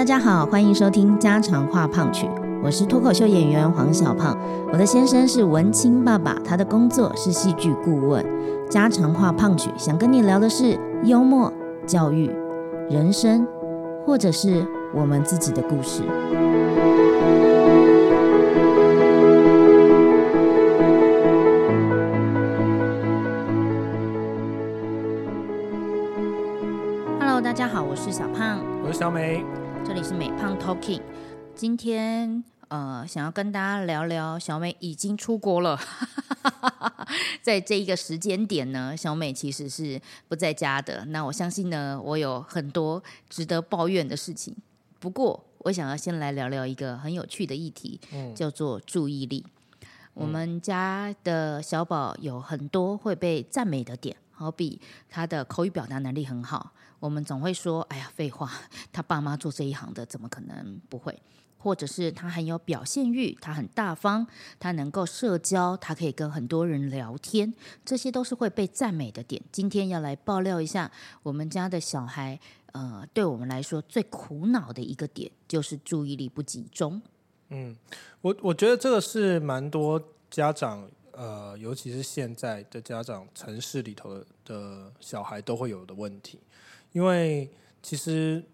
大家好，欢迎收听家常话胖曲，我是脱口秀演员黄小胖。我的先生是文青爸爸，他的工作是戏剧顾问。家常话胖曲想跟你聊的是幽默、教育、人生，或者是我们自己的故事。Hello，大家好，我是小胖。我是小美，这里是美胖 Talking。今天呃，想要跟大家聊聊小美已经出国了。在这一个时间点呢，小美其实是不在家的。那我相信呢，我有很多值得抱怨的事情。不过，我想要先来聊聊一个很有趣的议题，叫做注意力。我们家的小宝有很多会被赞美的点，好比他的口语表达能力很好。我们总会说：“哎呀，废话，他爸妈做这一行的，怎么可能不会？”或者是他很有表现欲，他很大方，他能够社交，他可以跟很多人聊天，这些都是会被赞美的点。今天要来爆料一下，我们家的小孩，呃，对我们来说最苦恼的一个点就是注意力不集中。嗯，我我觉得这个是蛮多家长，呃，尤其是现在的家长，城市里头的小孩都会有的问题。因为其实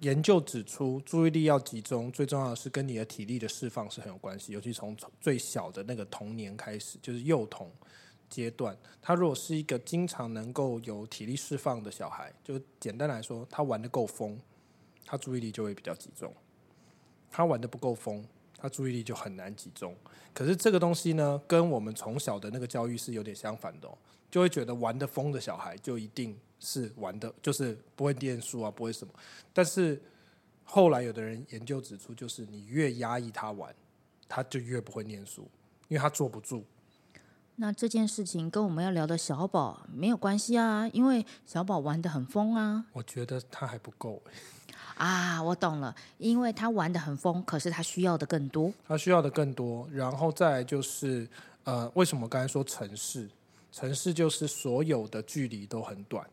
研究指出，注意力要集中，最重要的是跟你的体力的释放是很有关系。尤其从最小的那个童年开始，就是幼童阶段，他如果是一个经常能够有体力释放的小孩，就简单来说，他玩的够疯，他注意力就会比较集中；他玩的不够疯，他注意力就很难集中。可是这个东西呢，跟我们从小的那个教育是有点相反的，就会觉得玩的疯的小孩就一定。是玩的，就是不会念书啊，不会什么。但是后来有的人研究指出，就是你越压抑他玩，他就越不会念书，因为他坐不住。那这件事情跟我们要聊的小宝没有关系啊，因为小宝玩的很疯啊。我觉得他还不够。啊，我懂了，因为他玩的很疯，可是他需要的更多。他需要的更多，然后再就是，呃，为什么刚才说城市？城市就是所有的距离都很短。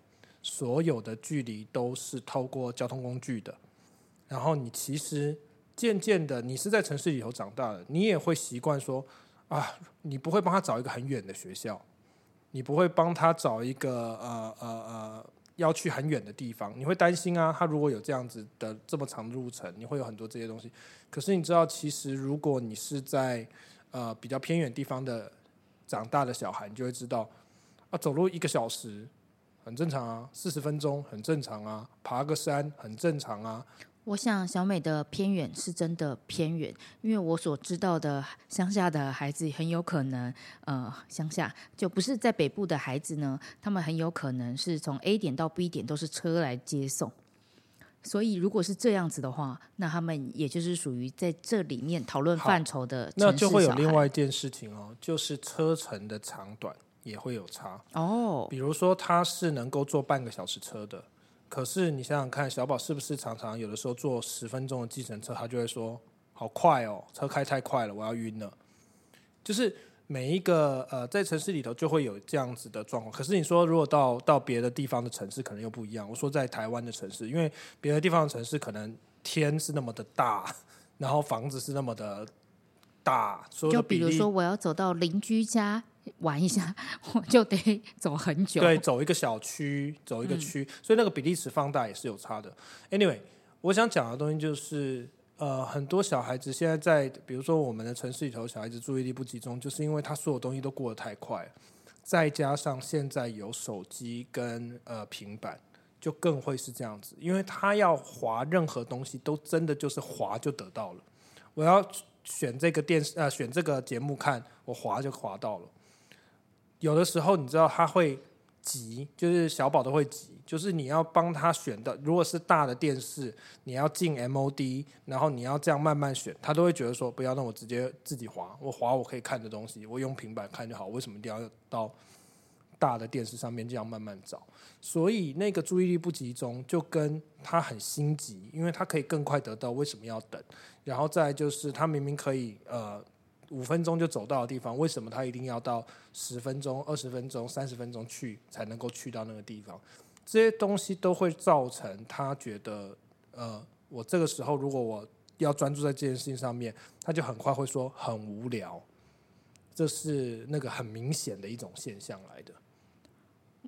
所有的距离都是透过交通工具的，然后你其实渐渐的，你是在城市里头长大的，你也会习惯说啊，你不会帮他找一个很远的学校，你不会帮他找一个呃呃呃要去很远的地方，你会担心啊，他如果有这样子的这么长的路程，你会有很多这些东西。可是你知道，其实如果你是在呃比较偏远地方的长大的小孩，你就会知道啊，走路一个小时。很正常啊，四十分钟很正常啊，爬个山很正常啊。我想小美的偏远是真的偏远，因为我所知道的乡下的孩子很有可能，呃，乡下就不是在北部的孩子呢，他们很有可能是从 A 点到 B 点都是车来接送。所以如果是这样子的话，那他们也就是属于在这里面讨论范畴的。那就会有另外一件事情哦，就是车程的长短。也会有差哦，比如说他是能够坐半个小时车的，可是你想想看，小宝是不是常常有的时候坐十分钟的计程车，他就会说好快哦，车开太快了，我要晕了。就是每一个呃，在城市里头就会有这样子的状况。可是你说如果到到别的地方的城市，可能又不一样。我说在台湾的城市，因为别的地方的城市可能天是那么的大，然后房子是那么的大，就比如说我要走到邻居家。玩一下，我就得走很久。对，走一个小区，走一个区，所以那个比例尺放大也是有差的。Anyway，我想讲的东西就是，呃，很多小孩子现在在，比如说我们的城市里头，小孩子注意力不集中，就是因为他所有东西都过得太快，再加上现在有手机跟呃平板，就更会是这样子，因为他要划任何东西，都真的就是划就得到了。我要选这个电视，呃，选这个节目看，我划就划到了。有的时候你知道他会急，就是小宝都会急，就是你要帮他选的。如果是大的电视，你要进 MOD，然后你要这样慢慢选，他都会觉得说不要，那我直接自己滑，我滑我可以看的东西，我用平板看就好。为什么一定要到大的电视上面这样慢慢找？所以那个注意力不集中，就跟他很心急，因为他可以更快得到，为什么要等？然后再就是他明明可以呃。五分钟就走到的地方，为什么他一定要到十分钟、二十分钟、三十分钟去才能够去到那个地方？这些东西都会造成他觉得，呃，我这个时候如果我要专注在这件事情上面，他就很快会说很无聊，这是那个很明显的一种现象来的。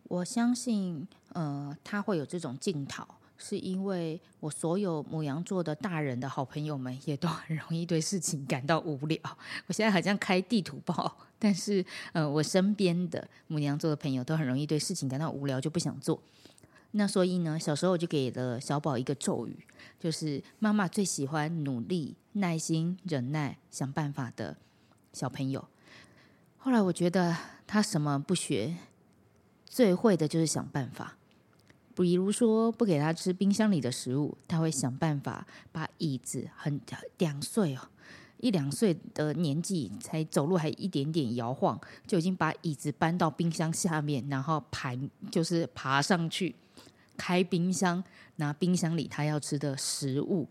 我相信，呃，他会有这种镜头，是因为我所有母羊座的大人的好朋友们也都很容易对事情感到无聊。我现在好像开地图报，但是，呃，我身边的母羊座的朋友都很容易对事情感到无聊，就不想做。那所以呢，小时候我就给了小宝一个咒语，就是妈妈最喜欢努力、耐心、忍耐、想办法的小朋友。后来我觉得他什么不学。最会的就是想办法，比如说不给他吃冰箱里的食物，他会想办法把椅子很两岁哦，一两岁的年纪才走路还一点点摇晃，就已经把椅子搬到冰箱下面，然后爬就是爬上去开冰箱，拿冰箱里他要吃的食物，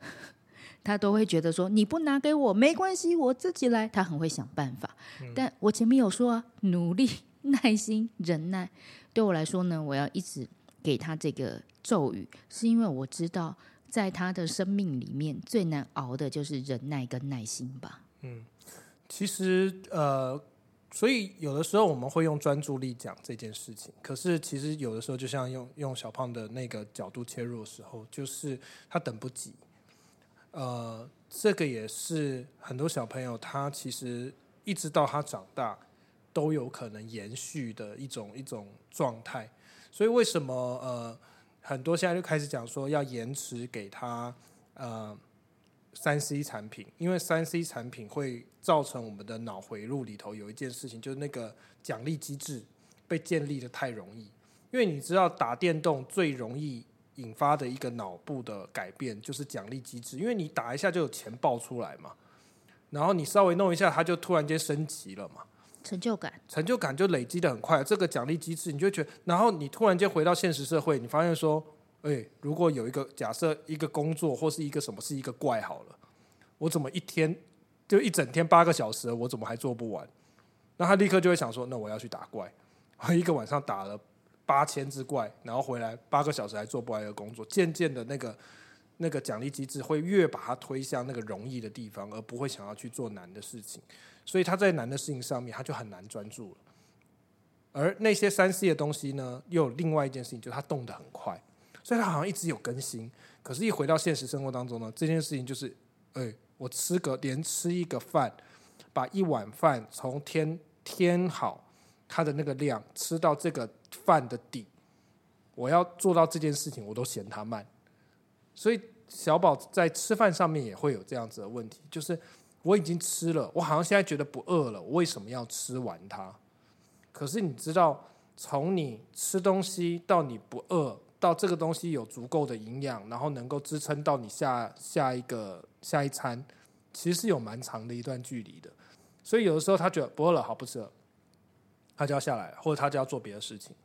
他都会觉得说你不拿给我没关系，我自己来。他很会想办法，但我前面有说啊，努力。耐心、忍耐，对我来说呢，我要一直给他这个咒语，是因为我知道，在他的生命里面最难熬的就是忍耐跟耐心吧。嗯，其实呃，所以有的时候我们会用专注力讲这件事情，可是其实有的时候，就像用用小胖的那个角度切入的时候，就是他等不及。呃，这个也是很多小朋友他其实一直到他长大。都有可能延续的一种一种状态，所以为什么呃很多现在就开始讲说要延迟给他呃三 C 产品，因为三 C 产品会造成我们的脑回路里头有一件事情，就是那个奖励机制被建立的太容易，因为你知道打电动最容易引发的一个脑部的改变就是奖励机制，因为你打一下就有钱爆出来嘛，然后你稍微弄一下，它就突然间升级了嘛。成就感，成就感就累积的很快。这个奖励机制，你就觉得，然后你突然间回到现实社会，你发现说，哎，如果有一个假设，一个工作或是一个什么是一个怪好了，我怎么一天就一整天八个小时，我怎么还做不完？那他立刻就会想说，那我要去打怪，一个晚上打了八千只怪，然后回来八个小时还做不完的工作，渐渐的那个那个奖励机制会越把它推向那个容易的地方，而不会想要去做难的事情。所以他在难的事情上面，他就很难专注了。而那些三 C 的东西呢，又有另外一件事情，就是它动得很快，所以它好像一直有更新。可是，一回到现实生活当中呢，这件事情就是，哎，我吃个连吃一个饭，把一碗饭从天天好它的那个量，吃到这个饭的底，我要做到这件事情，我都嫌它慢。所以，小宝在吃饭上面也会有这样子的问题，就是。我已经吃了，我好像现在觉得不饿了。我为什么要吃完它？可是你知道，从你吃东西到你不饿，到这个东西有足够的营养，然后能够支撑到你下下一个下一餐，其实是有蛮长的一段距离的。所以有的时候他觉得不饿了，好不吃了，他就要下来，或者他就要做别的事情。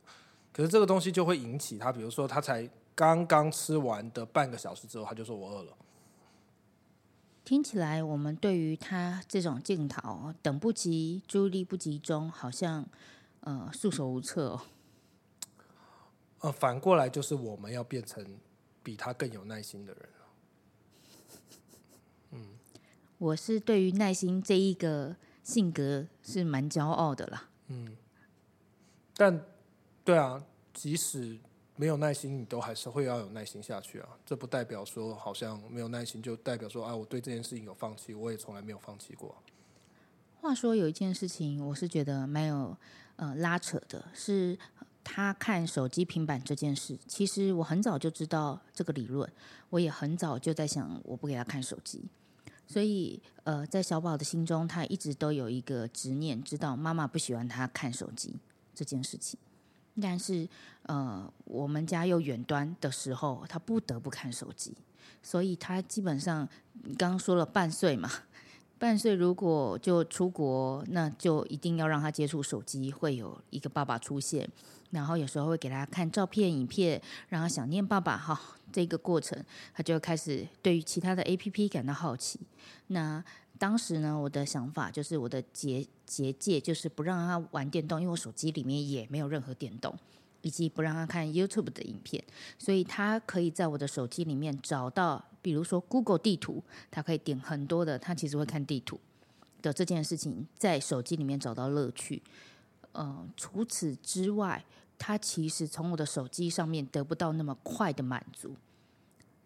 可是这个东西就会引起他，比如说他才刚刚吃完的半个小时之后，他就说我饿了。听起来，我们对于他这种镜头等不及、注意力不集中，好像呃束手无策哦。呃，反过来就是我们要变成比他更有耐心的人嗯，我是对于耐心这一个性格是蛮骄傲的啦。嗯，但对啊，即使。没有耐心，你都还是会要有耐心下去啊。这不代表说好像没有耐心，就代表说啊，我对这件事情有放弃。我也从来没有放弃过。话说有一件事情，我是觉得没有呃拉扯的，是他看手机、平板这件事。其实我很早就知道这个理论，我也很早就在想，我不给他看手机。所以呃，在小宝的心中，他一直都有一个执念，知道妈妈不喜欢他看手机这件事情。但是，呃，我们家又远端的时候，他不得不看手机，所以他基本上，刚刚说了半岁嘛，半岁如果就出国，那就一定要让他接触手机，会有一个爸爸出现，然后有时候会给他看照片、影片，让他想念爸爸哈。这个过程，他就开始对于其他的 A P P 感到好奇。那当时呢，我的想法就是我的结结界就是不让他玩电动，因为我手机里面也没有任何电动。以及不让他看 YouTube 的影片，所以他可以在我的手机里面找到，比如说 Google 地图，他可以点很多的，他其实会看地图的这件事情，在手机里面找到乐趣。嗯，除此之外，他其实从我的手机上面得不到那么快的满足。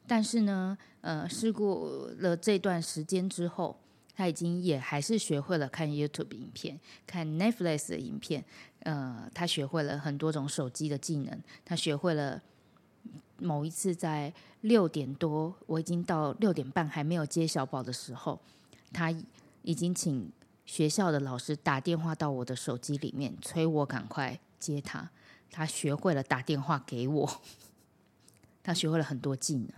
但是呢，呃，试过了这段时间之后，他已经也还是学会了看 YouTube 影片、看 Netflix 的影片。呃，他学会了很多种手机的技能。他学会了某一次在六点多，我已经到六点半还没有接小宝的时候，他已经请学校的老师打电话到我的手机里面，催我赶快接他。他学会了打电话给我，他学会了很多技能。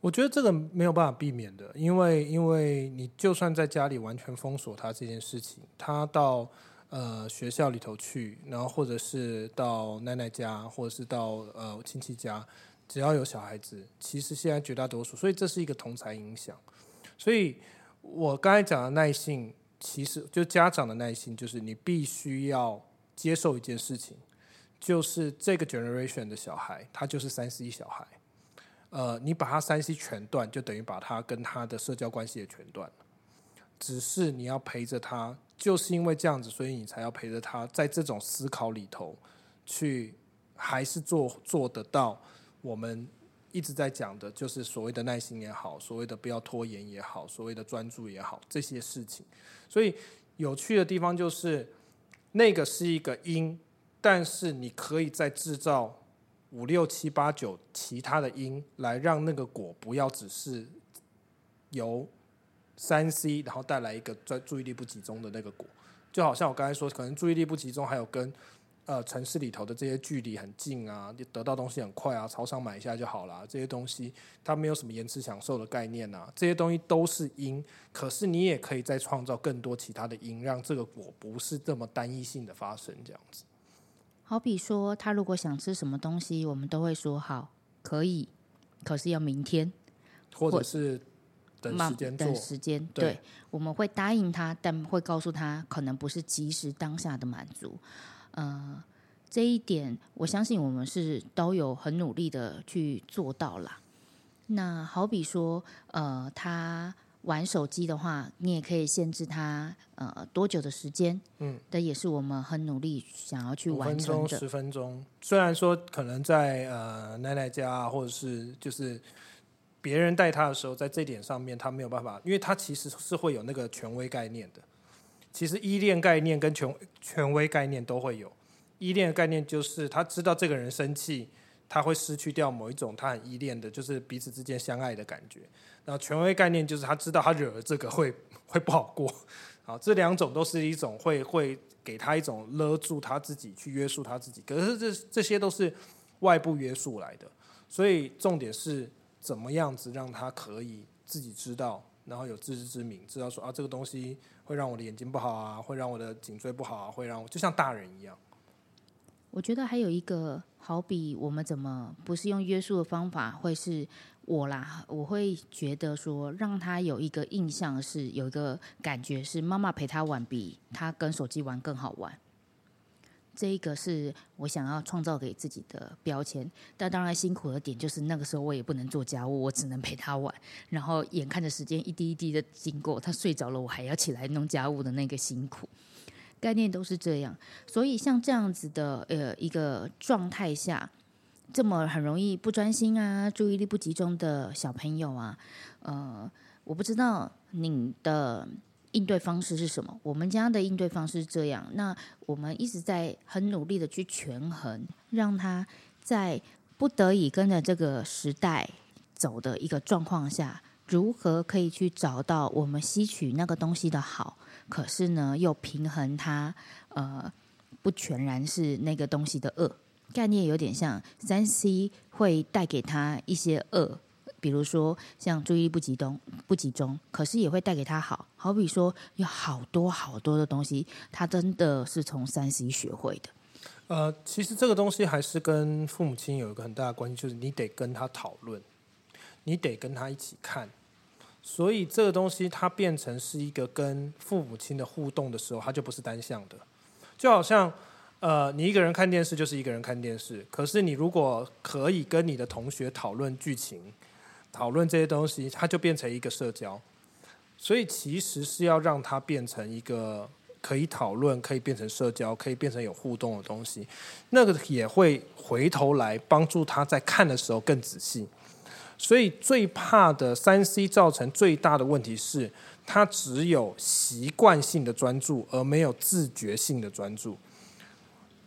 我觉得这个没有办法避免的，因为因为你就算在家里完全封锁他这件事情，他到呃学校里头去，然后或者是到奶奶家，或者是到呃亲戚家，只要有小孩子，其实现在绝大多数，所以这是一个同才影响。所以我刚才讲的耐性，其实就家长的耐性，就是你必须要接受一件事情，就是这个 generation 的小孩，他就是三十一小孩。呃，你把他三 C 全断，就等于把他跟他的社交关系也全断。只是你要陪着他，就是因为这样子，所以你才要陪着他，在这种思考里头，去还是做做得到。我们一直在讲的，就是所谓的耐心也好，所谓的不要拖延也好，所谓的专注也好，这些事情。所以有趣的地方就是，那个是一个因，但是你可以在制造。五六七八九，其他的因来让那个果不要只是由三 C，然后带来一个专注意力不集中的那个果，就好像我刚才说，可能注意力不集中，还有跟呃城市里头的这些距离很近啊，得到东西很快啊，超商买一下就好了，这些东西它没有什么延迟享受的概念啊，这些东西都是因，可是你也可以再创造更多其他的因，让这个果不是这么单一性的发生，这样子。好比说，他如果想吃什么东西，我们都会说好，可以，可是要明天，或者是等时间等时间。对，我们会答应他，但会告诉他，可能不是及时当下的满足。呃，这一点，我相信我们是都有很努力的去做到了。那好比说，呃，他。玩手机的话，你也可以限制他呃多久的时间，嗯，这也是我们很努力想要去完成的。十分钟，虽然说可能在呃奶奶家或者是就是别人带他的时候，在这点上面他没有办法，因为他其实是会有那个权威概念的。其实依恋概念跟权权威概念都会有。依恋的概念就是他知道这个人生气，他会失去掉某一种他很依恋的，就是彼此之间相爱的感觉。然后权威概念就是他知道他惹了这个会 会不好过，好，这两种都是一种会会给他一种勒住他自己去约束他自己，可是这这些都是外部约束来的，所以重点是怎么样子让他可以自己知道，然后有自知之明，知道说啊这个东西会让我的眼睛不好啊，会让我的颈椎不好啊，会让我就像大人一样。我觉得还有一个好比我们怎么不是用约束的方法，会是。我啦，我会觉得说，让他有一个印象是有一个感觉是妈妈陪他玩比他跟手机玩更好玩。这一个是我想要创造给自己的标签。但当然辛苦的点就是那个时候我也不能做家务，我只能陪他玩。然后眼看着时间一滴一滴的经过，他睡着了，我还要起来弄家务的那个辛苦。概念都是这样，所以像这样子的呃一个状态下。这么很容易不专心啊，注意力不集中的小朋友啊，呃，我不知道你的应对方式是什么。我们家的应对方式是这样，那我们一直在很努力的去权衡，让他在不得已跟着这个时代走的一个状况下，如何可以去找到我们吸取那个东西的好，可是呢又平衡它，呃，不全然是那个东西的恶。概念有点像三 C 会带给他一些恶，比如说像注意力不集中、不集中，可是也会带给他好。好比说有好多好多的东西，他真的是从三 C 学会的。呃，其实这个东西还是跟父母亲有一个很大的关系，就是你得跟他讨论，你得跟他一起看。所以这个东西它变成是一个跟父母亲的互动的时候，它就不是单向的，就好像。呃，你一个人看电视就是一个人看电视，可是你如果可以跟你的同学讨论剧情、讨论这些东西，它就变成一个社交。所以其实是要让它变成一个可以讨论、可以变成社交、可以变成有互动的东西。那个也会回头来帮助他在看的时候更仔细。所以最怕的三 C 造成最大的问题是，他只有习惯性的专注，而没有自觉性的专注。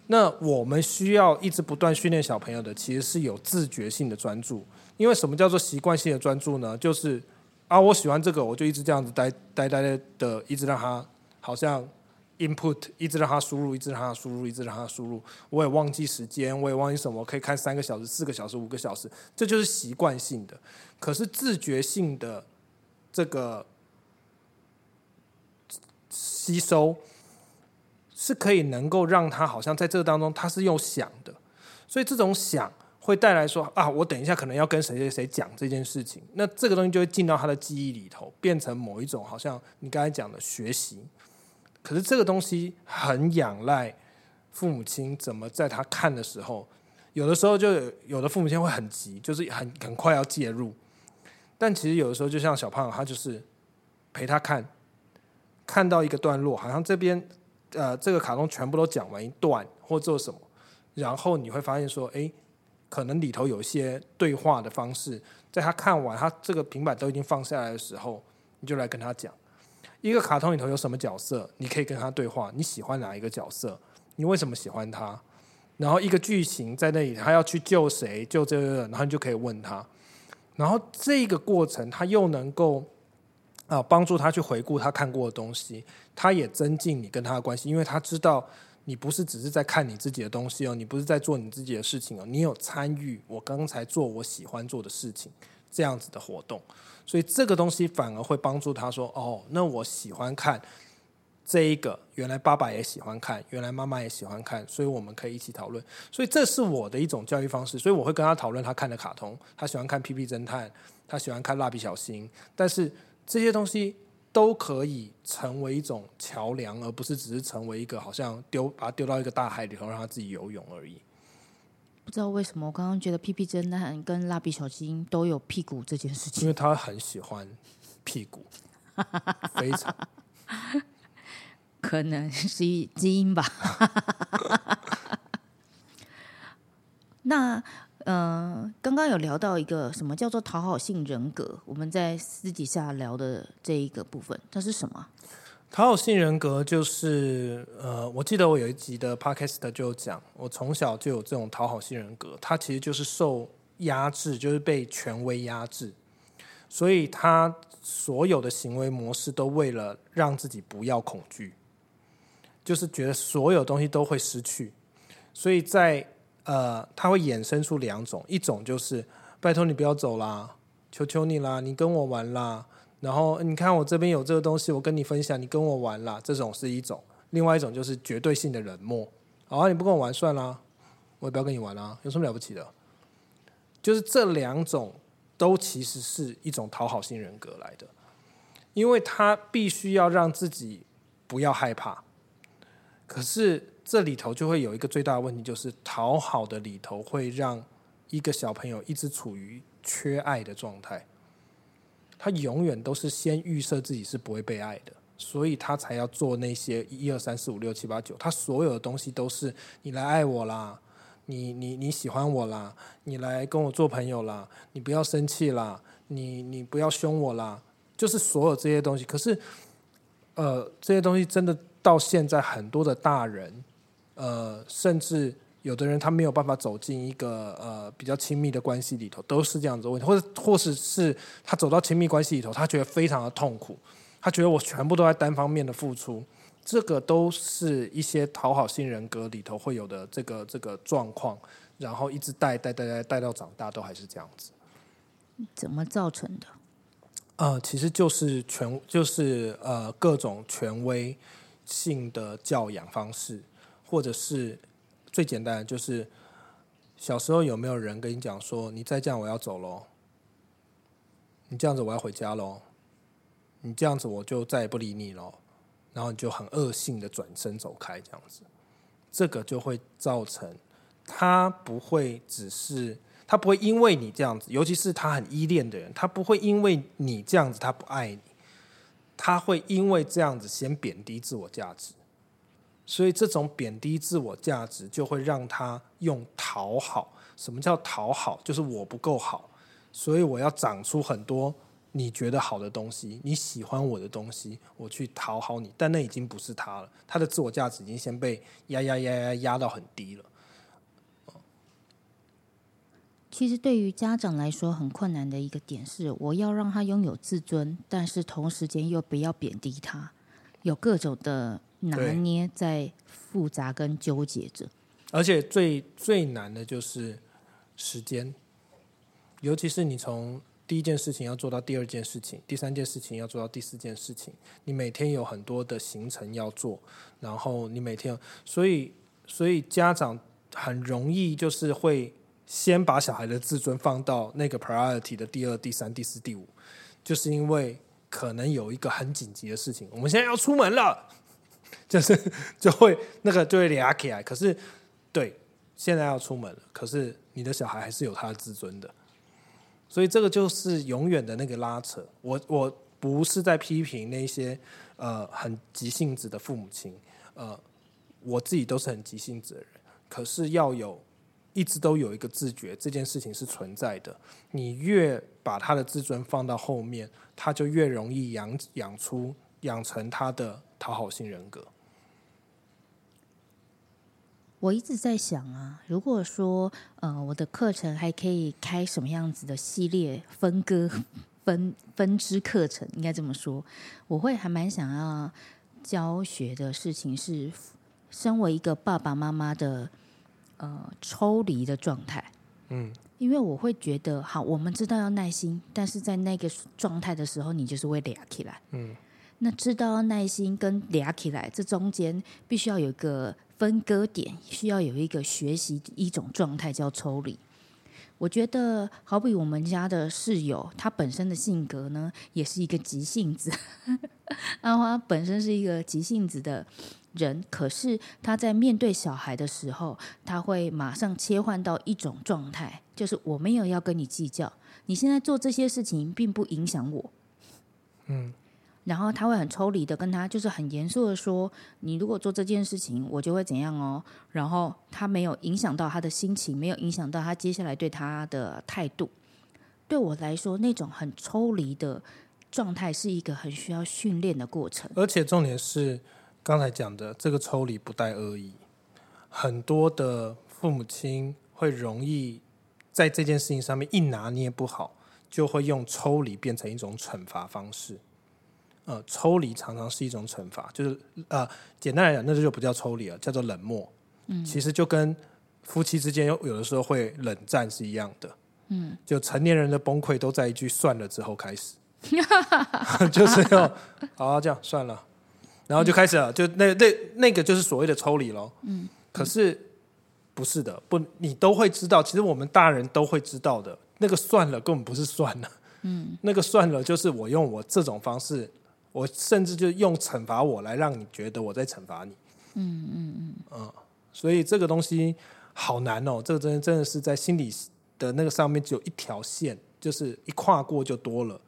那我们需要一直不断训练小朋友的，其实是有自觉性的专注。因为什么叫做习惯性的专注呢？就是啊，我喜欢这个，我就一直这样子呆呆呆的，一直让他好像 input，一直让他输入，一直让他输入，一直让他输入。我也忘记时间，我也忘记什么，可以看三个小时、四个小时、五个小时，这就是习惯性的。可是自觉性的这个吸收。是可以能够让他好像在这当中，他是用想的，所以这种想会带来说啊，我等一下可能要跟谁谁谁讲这件事情，那这个东西就会进到他的记忆里头，变成某一种好像你刚才讲的学习。可是这个东西很仰赖父母亲怎么在他看的时候，有的时候就有的父母亲会很急，就是很很快要介入，但其实有的时候就像小胖，他就是陪他看，看到一个段落，好像这边。呃，这个卡通全部都讲完一段或做什么，然后你会发现说，哎，可能里头有一些对话的方式，在他看完他这个平板都已经放下来的时候，你就来跟他讲，一个卡通里头有什么角色，你可以跟他对话，你喜欢哪一个角色，你为什么喜欢他，然后一个剧情在那里，他要去救谁，救这个，然后你就可以问他，然后这个过程他又能够。啊，帮助他去回顾他看过的东西，他也增进你跟他的关系，因为他知道你不是只是在看你自己的东西哦，你不是在做你自己的事情哦，你有参与我刚才做我喜欢做的事情这样子的活动，所以这个东西反而会帮助他说，哦，那我喜欢看这一个，原来爸爸也喜欢看，原来妈妈也喜欢看，所以我们可以一起讨论，所以这是我的一种教育方式，所以我会跟他讨论他看的卡通，他喜欢看屁屁侦探，他喜欢看蜡笔小新，但是。这些东西都可以成为一种桥梁，而不是只是成为一个好像丢把它丢到一个大海里头让他自己游泳而已。不知道为什么，我刚刚觉得屁屁侦探跟蜡笔小新都有屁股这件事情，因为他很喜欢屁股，非常 可能是基因吧。那。嗯，刚刚有聊到一个什么叫做讨好性人格，我们在私底下聊的这一个部分，它是什么？讨好性人格就是呃，我记得我有一集的 podcast 就讲，我从小就有这种讨好性人格，他其实就是受压制，就是被权威压制，所以他所有的行为模式都为了让自己不要恐惧，就是觉得所有东西都会失去，所以在。呃，他会衍生出两种，一种就是拜托你不要走啦，求求你啦，你跟我玩啦。然后你看我这边有这个东西，我跟你分享，你跟我玩啦。这种是一种，另外一种就是绝对性的冷漠。好，你不跟我玩算啦，我也不要跟你玩啦，有什么了不起的？就是这两种都其实是一种讨好性人格来的，因为他必须要让自己不要害怕，可是。这里头就会有一个最大的问题，就是讨好的里头会让一个小朋友一直处于缺爱的状态，他永远都是先预设自己是不会被爱的，所以他才要做那些一二三四五六七八九，他所有的东西都是你来爱我啦，你你你喜欢我啦，你来跟我做朋友啦，你不要生气啦，你你不要凶我啦，就是所有这些东西。可是，呃，这些东西真的到现在很多的大人。呃，甚至有的人他没有办法走进一个呃比较亲密的关系里头，都是这样子问题，或者或是是他走到亲密关系里头，他觉得非常的痛苦，他觉得我全部都在单方面的付出，这个都是一些讨好性人格里头会有的这个这个状况，然后一直带带带带带到长大都还是这样子，怎么造成的？呃，其实就是权，就是呃各种权威性的教养方式。或者是最简单的，就是小时候有没有人跟你讲说，你再这样我要走喽，你这样子我要回家喽，你这样子我就再也不理你喽，然后你就很恶性的转身走开，这样子，这个就会造成他不会只是他不会因为你这样子，尤其是他很依恋的人，他不会因为你这样子他不爱你，他会因为这样子先贬低自我价值，所以这种贬低自我价值就会让他用讨好。什么叫讨好？就是我不够好，所以我要长出很多你觉得好的东西，你喜欢我的东西，我去讨好你。但那已经不是他了，他的自我价值已经先被压压压压压到很低了。其实对于家长来说，很困难的一个点是，我要让他拥有自尊，但是同时间又不要贬低他，有各种的拿捏在复杂跟纠结着。而且最最难的就是时间，尤其是你从第一件事情要做到第二件事情，第三件事情要做到第四件事情，你每天有很多的行程要做，然后你每天，所以所以家长很容易就是会先把小孩的自尊放到那个 priority 的第二、第三、第四、第五，就是因为可能有一个很紧急的事情，我们现在要出门了，就是就会那个就会俩起来，可是。对，现在要出门了，可是你的小孩还是有他的自尊的，所以这个就是永远的那个拉扯。我我不是在批评那些呃很急性子的父母亲，呃，我自己都是很急性子的人，可是要有一直都有一个自觉，这件事情是存在的。你越把他的自尊放到后面，他就越容易养养出养成他的讨好性人格。我一直在想啊，如果说呃我的课程还可以开什么样子的系列分割 分分支课程，应该这么说，我会还蛮想要教学的事情是，身为一个爸爸妈妈的呃抽离的状态，嗯，因为我会觉得，好，我们知道要耐心，但是在那个状态的时候，你就是会俩起来，嗯，那知道要耐心跟俩起来，这中间必须要有一个。分割点需要有一个学习一种状态叫抽离。我觉得好比我们家的室友，他本身的性格呢，也是一个急性子。阿花本身是一个急性子的人，可是他在面对小孩的时候，他会马上切换到一种状态，就是我没有要跟你计较，你现在做这些事情并不影响我。嗯。然后他会很抽离的跟他，就是很严肃的说：“你如果做这件事情，我就会怎样哦。”然后他没有影响到他的心情，没有影响到他接下来对他的态度。对我来说，那种很抽离的状态是一个很需要训练的过程。而且重点是刚才讲的这个抽离不带恶意，很多的父母亲会容易在这件事情上面一拿捏不好，就会用抽离变成一种惩罚方式。呃，抽离常常是一种惩罚，就是呃，简单来讲，那就不叫抽离了，叫做冷漠。嗯，其实就跟夫妻之间有有的时候会冷战是一样的。嗯，就成年人的崩溃都在一句“算了”之后开始，就是要好这样算了，然后就开始了，就那那那个就是所谓的抽离喽。嗯，可是不是的，不，你都会知道，其实我们大人都会知道的，那个算了根本不是算了。嗯，那个算了就是我用我这种方式。我甚至就用惩罚我来让你觉得我在惩罚你，嗯嗯嗯，嗯，所以这个东西好难哦，这个真真的是在心理的那个上面只有一条线，就是一跨过就多了。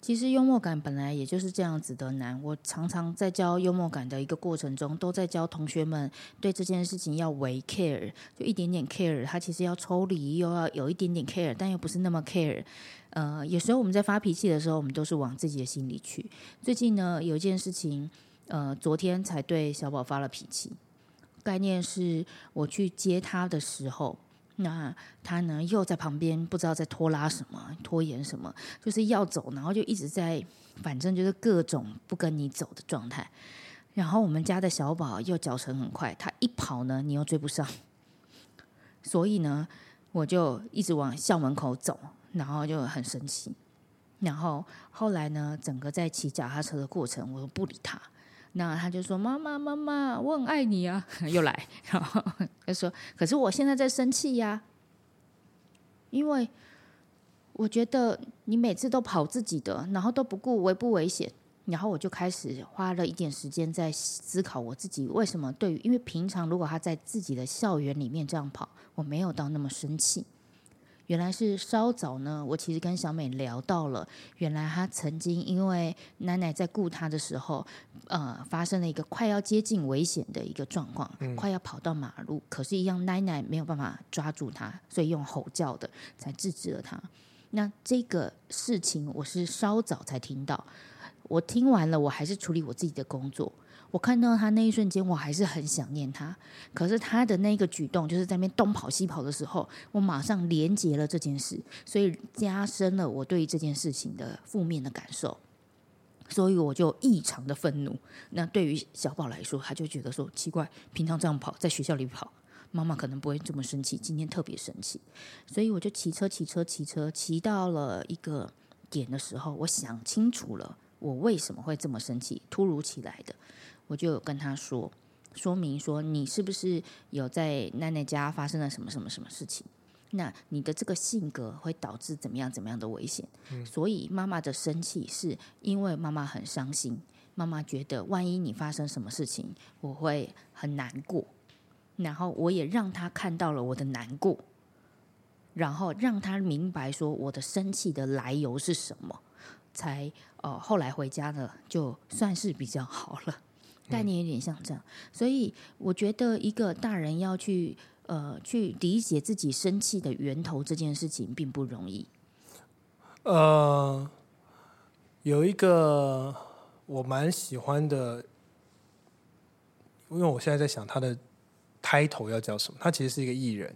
其实幽默感本来也就是这样子的难。我常常在教幽默感的一个过程中，都在教同学们对这件事情要为 care，就一点点 care，他其实要抽离，又要有一点点 care，但又不是那么 care。呃，有时候我们在发脾气的时候，我们都是往自己的心里去。最近呢，有一件事情，呃，昨天才对小宝发了脾气。概念是我去接他的时候。那他呢，又在旁边不知道在拖拉什么，拖延什么，就是要走，然后就一直在，反正就是各种不跟你走的状态。然后我们家的小宝又脚程很快，他一跑呢，你又追不上。所以呢，我就一直往校门口走，然后就很生气。然后后来呢，整个在骑脚踏车的过程，我都不理他。那他就说：“妈妈，妈妈，我很爱你啊！” 又来，然后 他说：“可是我现在在生气呀，因为我觉得你每次都跑自己的，然后都不顾危不危险，然后我就开始花了一点时间在思考我自己为什么对于，因为平常如果他在自己的校园里面这样跑，我没有到那么生气。原来是稍早呢，我其实跟小美聊到了，原来她曾经因为奶奶在顾她的时候，呃，发生了一个快要接近危险的一个状况，快要跑到马路，可是，一样奶奶没有办法抓住她，所以用吼叫的才制止了她。那这个事情我是稍早才听到，我听完了，我还是处理我自己的工作。我看到他那一瞬间，我还是很想念他。可是他的那个举动，就是在那边东跑西跑的时候，我马上连接了这件事，所以加深了我对这件事情的负面的感受。所以我就异常的愤怒。那对于小宝来说，他就觉得说奇怪，平常这样跑，在学校里跑，妈妈可能不会这么生气，今天特别生气。所以我就骑车骑车骑车骑到了一个点的时候，我想清楚了，我为什么会这么生气，突如其来的。我就有跟他说，说明说你是不是有在奶奶家发生了什么什么什么事情？那你的这个性格会导致怎么样怎么样的危险？所以妈妈的生气是因为妈妈很伤心，妈妈觉得万一你发生什么事情，我会很难过。然后我也让他看到了我的难过，然后让他明白说我的生气的来由是什么，才呃后来回家了，就算是比较好了。概念有点像这样，所以我觉得一个大人要去呃去理解自己生气的源头这件事情并不容易。呃，有一个我蛮喜欢的，因为我现在在想他的 title 要叫什么，他其实是一个艺人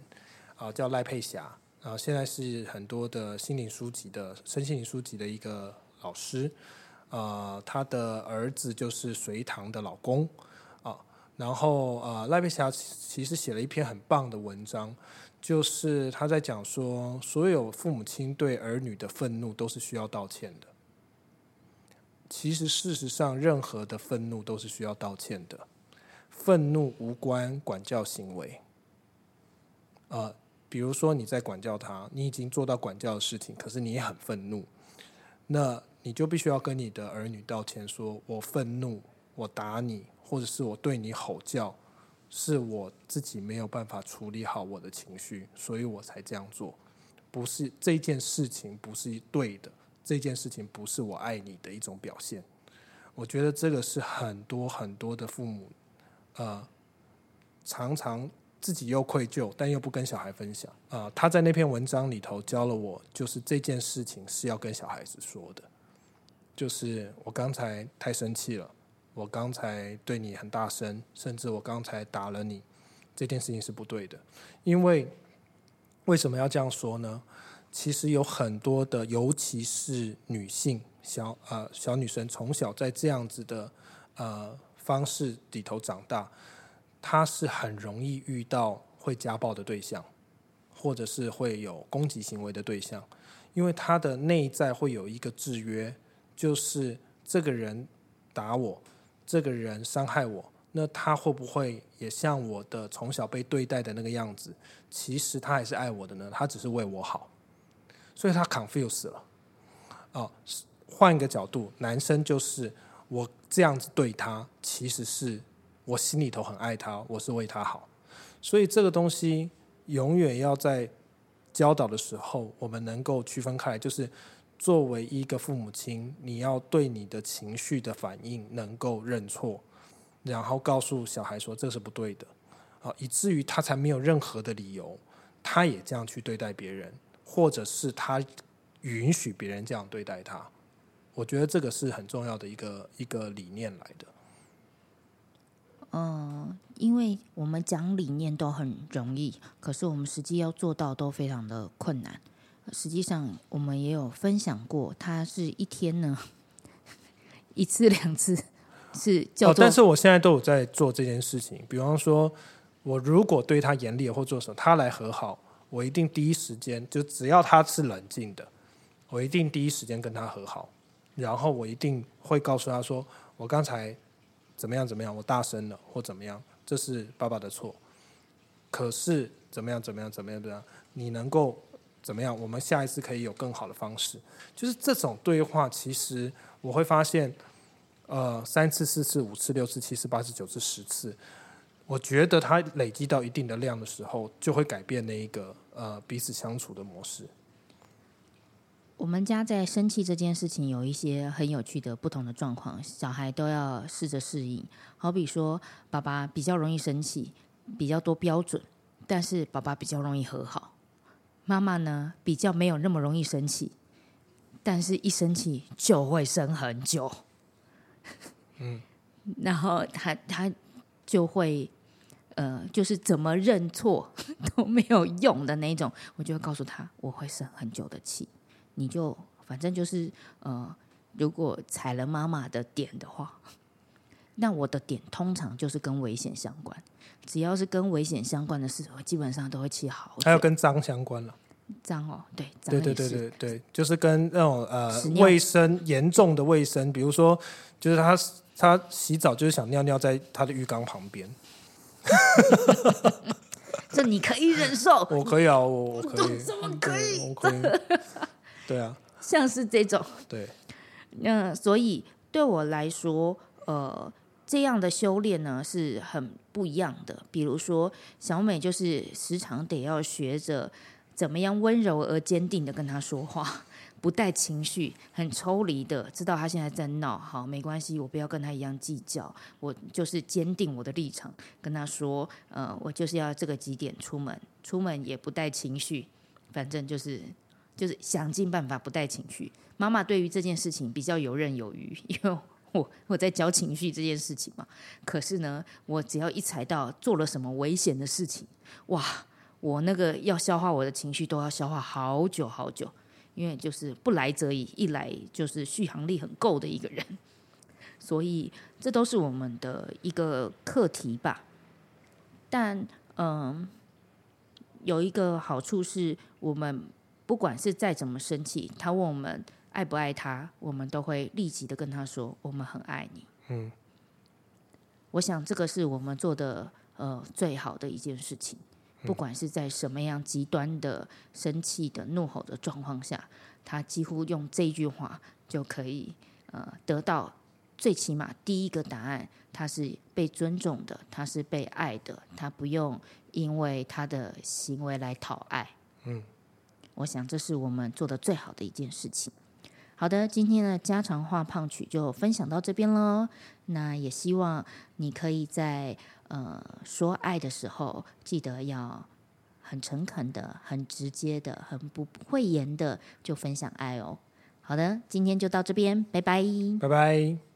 啊，叫赖佩霞，然后现在是很多的心灵书籍的身心灵书籍的一个老师。呃，他的儿子就是隋唐的老公啊，然后呃，赖佩霞其实写了一篇很棒的文章，就是他在讲说，所有父母亲对儿女的愤怒都是需要道歉的。其实事实上，任何的愤怒都是需要道歉的，愤怒无关管教行为。呃，比如说你在管教他，你已经做到管教的事情，可是你也很愤怒，那。你就必须要跟你的儿女道歉，说我愤怒，我打你，或者是我对你吼叫，是我自己没有办法处理好我的情绪，所以我才这样做。不是这件事情不是对的，这件事情不是我爱你的一种表现。我觉得这个是很多很多的父母，呃，常常自己又愧疚，但又不跟小孩分享。啊，他在那篇文章里头教了我，就是这件事情是要跟小孩子说的。就是我刚才太生气了，我刚才对你很大声，甚至我刚才打了你，这件事情是不对的。因为为什么要这样说呢？其实有很多的，尤其是女性小呃小女生，从小在这样子的呃方式里头长大，她是很容易遇到会家暴的对象，或者是会有攻击行为的对象，因为她的内在会有一个制约。就是这个人打我，这个人伤害我，那他会不会也像我的从小被对待的那个样子？其实他还是爱我的呢，他只是为我好，所以他 confuse 了。哦，换一个角度，男生就是我这样子对他，其实是我心里头很爱他，我是为他好。所以这个东西永远要在教导的时候，我们能够区分开来，就是。作为一个父母亲，你要对你的情绪的反应能够认错，然后告诉小孩说这是不对的，啊，以至于他才没有任何的理由，他也这样去对待别人，或者是他允许别人这样对待他。我觉得这个是很重要的一个一个理念来的。嗯，因为我们讲理念都很容易，可是我们实际要做到都非常的困难。实际上，我们也有分享过，他是一天呢 一次两次是叫做，但是我现在都有在做这件事情。比方说，我如果对他严厉或做什么，他来和好，我一定第一时间就只要他是冷静的，我一定第一时间跟他和好，然后我一定会告诉他说，我刚才怎么样怎么样，我大声了或怎么样，这是爸爸的错。可是怎么样怎么样怎么样怎么样，你能够。怎么样？我们下一次可以有更好的方式。就是这种对话，其实我会发现，呃三次、四次、五次、六次、七次、八次、九次、十次，我觉得它累积到一定的量的时候，就会改变那一个呃彼此相处的模式。我们家在生气这件事情有一些很有趣的不同的状况，小孩都要试着适应。好比说，爸爸比较容易生气，比较多标准，但是爸爸比较容易和好。妈妈呢，比较没有那么容易生气，但是一生气就会生很久。嗯，然后他他就会呃，就是怎么认错都没有用的那种，我就会告诉他，我会生很久的气。你就反正就是呃，如果踩了妈妈的点的话，那我的点通常就是跟危险相关。只要是跟危险相关的事，我基本上都会气好。还有跟脏相关了，脏哦，对，对对对对对，就是跟那种呃卫生严重的卫生，比如说就是他他洗澡就是想尿尿在他的浴缸旁边。这你可以忍受？我可以啊，我我可以，怎么可以？我可以。对啊，像是这种。对。那所以对我来说，呃，这样的修炼呢是很不一样的。比如说，小美就是时常得要学着怎么样温柔而坚定的跟他说话，不带情绪，很抽离的知道他现在在闹，好，没关系，我不要跟他一样计较，我就是坚定我的立场，跟他说，呃，我就是要这个几点出门，出门也不带情绪，反正就是。就是想尽办法不带情绪。妈妈对于这件事情比较游刃有余，因为我 我在教情绪这件事情嘛。可是呢，我只要一踩到做了什么危险的事情，哇，我那个要消化我的情绪都要消化好久好久，因为就是不来则已，一来就是续航力很够的一个人。所以这都是我们的一个课题吧。但嗯，有一个好处是我们。不管是再怎么生气，他问我们爱不爱他，我们都会立即的跟他说我们很爱你。嗯，我想这个是我们做的呃最好的一件事情。不管是在什么样极端的生气的怒吼的状况下，他几乎用这句话就可以呃得到最起码第一个答案，他是被尊重的，他是被爱的，他不用因为他的行为来讨爱。嗯。我想这是我们做的最好的一件事情。好的，今天的家常话胖曲就分享到这边喽。那也希望你可以在呃说爱的时候，记得要很诚恳的、很直接的、很不会言的就分享爱哦。好的，今天就到这边，拜拜，拜拜。